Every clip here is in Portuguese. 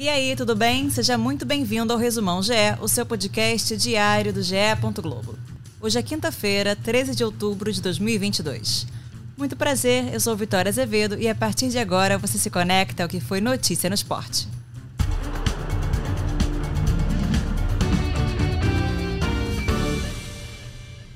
E aí, tudo bem? Seja muito bem-vindo ao Resumão GE, o seu podcast diário do GE. Globo. Hoje é quinta-feira, 13 de outubro de 2022. Muito prazer, eu sou Vitória Azevedo e a partir de agora você se conecta ao que foi notícia no esporte.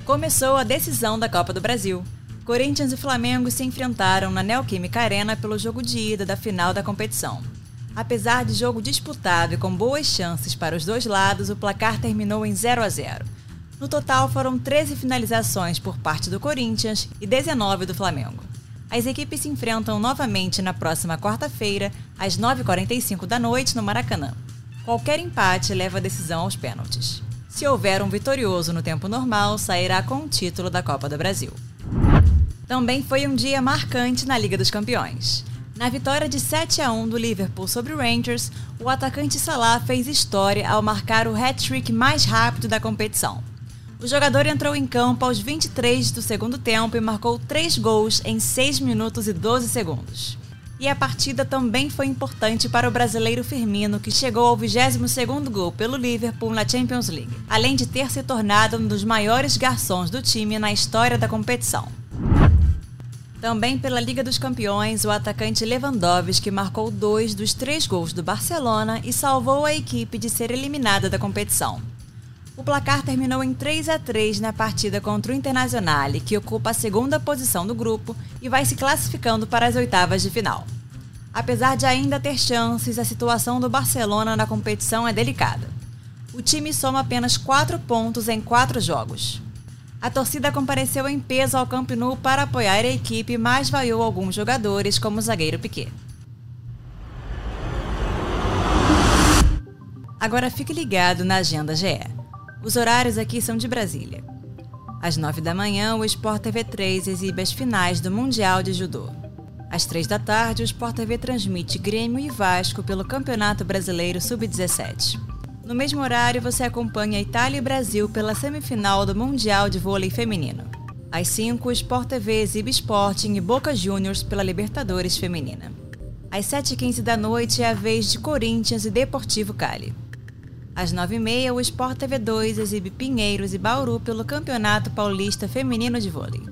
Começou a decisão da Copa do Brasil. Corinthians e Flamengo se enfrentaram na Neoquímica Arena pelo jogo de ida da final da competição. Apesar de jogo disputado e com boas chances para os dois lados, o placar terminou em 0 a 0. No total, foram 13 finalizações por parte do Corinthians e 19 do Flamengo. As equipes se enfrentam novamente na próxima quarta-feira, às 9h45 da noite, no Maracanã. Qualquer empate leva a decisão aos pênaltis. Se houver um vitorioso no tempo normal, sairá com o título da Copa do Brasil. Também foi um dia marcante na Liga dos Campeões. Na vitória de 7 a 1 do Liverpool sobre o Rangers, o atacante Salah fez história ao marcar o hat-trick mais rápido da competição. O jogador entrou em campo aos 23 do segundo tempo e marcou 3 gols em 6 minutos e 12 segundos. E a partida também foi importante para o brasileiro Firmino, que chegou ao 22º gol pelo Liverpool na Champions League, além de ter se tornado um dos maiores garçons do time na história da competição. Também pela Liga dos Campeões, o atacante Lewandowski marcou dois dos três gols do Barcelona e salvou a equipe de ser eliminada da competição. O placar terminou em 3 a 3 na partida contra o Internazionale, que ocupa a segunda posição do grupo e vai se classificando para as oitavas de final. Apesar de ainda ter chances, a situação do Barcelona na competição é delicada. O time soma apenas 4 pontos em 4 jogos. A torcida compareceu em peso ao Camp Nou para apoiar a equipe, mas vaiou alguns jogadores, como o zagueiro Piquet. Agora fique ligado na agenda GE. Os horários aqui são de Brasília. Às 9 da manhã, o Sport TV 3 exibe as finais do Mundial de Judô. Às 3 da tarde, o Sport TV transmite Grêmio e Vasco pelo Campeonato Brasileiro Sub-17. No mesmo horário, você acompanha Itália e Brasil pela semifinal do Mundial de Vôlei Feminino. Às 5, o Sport TV exibe Sporting e Boca Juniors pela Libertadores Feminina. Às 7h15 da noite é a vez de Corinthians e Deportivo Cali. Às 9h30, o Sport TV 2 exibe Pinheiros e Bauru pelo Campeonato Paulista Feminino de Vôlei.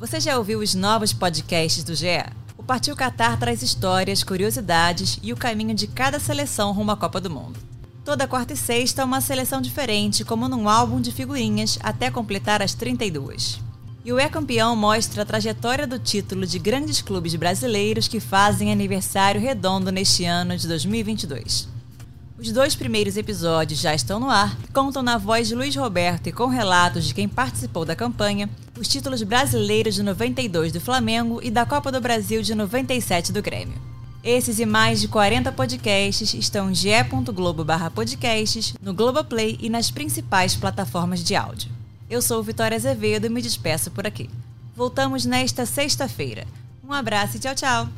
Você já ouviu os novos podcasts do GE? O Partiu Qatar traz histórias, curiosidades e o caminho de cada seleção rumo à Copa do Mundo. Toda quarta e sexta, uma seleção diferente, como num álbum de figurinhas, até completar as 32. E o É Campeão mostra a trajetória do título de grandes clubes brasileiros que fazem aniversário redondo neste ano de 2022. Os dois primeiros episódios já estão no ar, contam na voz de Luiz Roberto e com relatos de quem participou da campanha, os títulos brasileiros de 92 do Flamengo e da Copa do Brasil de 97 do Grêmio. Esses e mais de 40 podcasts estão em ge.globo/podcasts, no Globoplay e nas principais plataformas de áudio. Eu sou Vitória Azevedo e me despeço por aqui. Voltamos nesta sexta-feira. Um abraço e tchau, tchau!